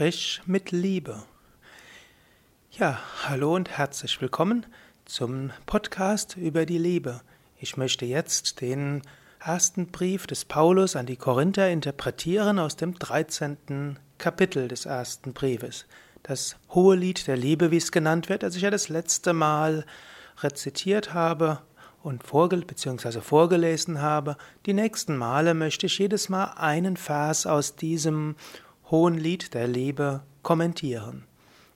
Sprich mit Liebe. Ja, hallo und herzlich willkommen zum Podcast über die Liebe. Ich möchte jetzt den ersten Brief des Paulus an die Korinther interpretieren aus dem 13. Kapitel des ersten Briefes. Das hohe Lied der Liebe, wie es genannt wird, das ich ja das letzte Mal rezitiert habe und vorge bzw. vorgelesen habe. Die nächsten Male möchte ich jedes Mal einen Vers aus diesem hohen Lied der Liebe kommentieren.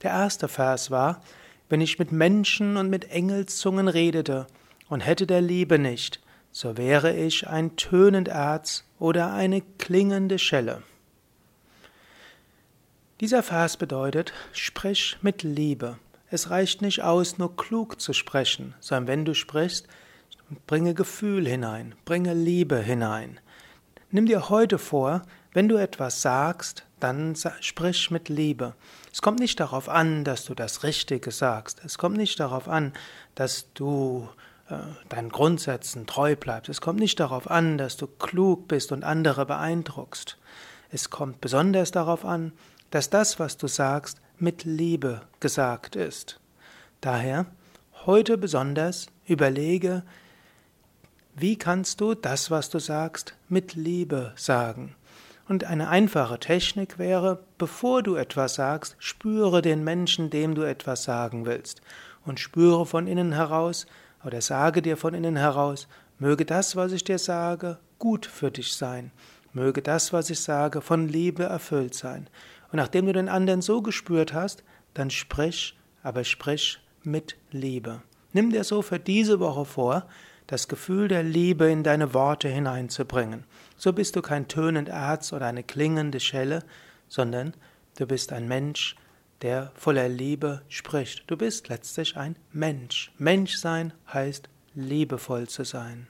Der erste Vers war, wenn ich mit Menschen und mit Engelszungen redete und hätte der Liebe nicht, so wäre ich ein tönend Erz oder eine klingende Schelle. Dieser Vers bedeutet, sprich mit Liebe. Es reicht nicht aus, nur klug zu sprechen, sondern wenn du sprichst, bringe Gefühl hinein, bringe Liebe hinein. Nimm dir heute vor, wenn du etwas sagst, dann sprich mit Liebe. Es kommt nicht darauf an, dass du das Richtige sagst. Es kommt nicht darauf an, dass du äh, deinen Grundsätzen treu bleibst. Es kommt nicht darauf an, dass du klug bist und andere beeindruckst. Es kommt besonders darauf an, dass das, was du sagst, mit Liebe gesagt ist. Daher heute besonders überlege, wie kannst du das, was du sagst, mit Liebe sagen? Und eine einfache Technik wäre, bevor du etwas sagst, spüre den Menschen, dem du etwas sagen willst. Und spüre von innen heraus oder sage dir von innen heraus, möge das, was ich dir sage, gut für dich sein. Möge das, was ich sage, von Liebe erfüllt sein. Und nachdem du den anderen so gespürt hast, dann sprich, aber sprich mit Liebe. Nimm dir so für diese Woche vor, das Gefühl der Liebe in deine Worte hineinzubringen. So bist du kein tönend Erz oder eine klingende Schelle, sondern du bist ein Mensch, der voller Liebe spricht. Du bist letztlich ein Mensch. Menschsein heißt liebevoll zu sein.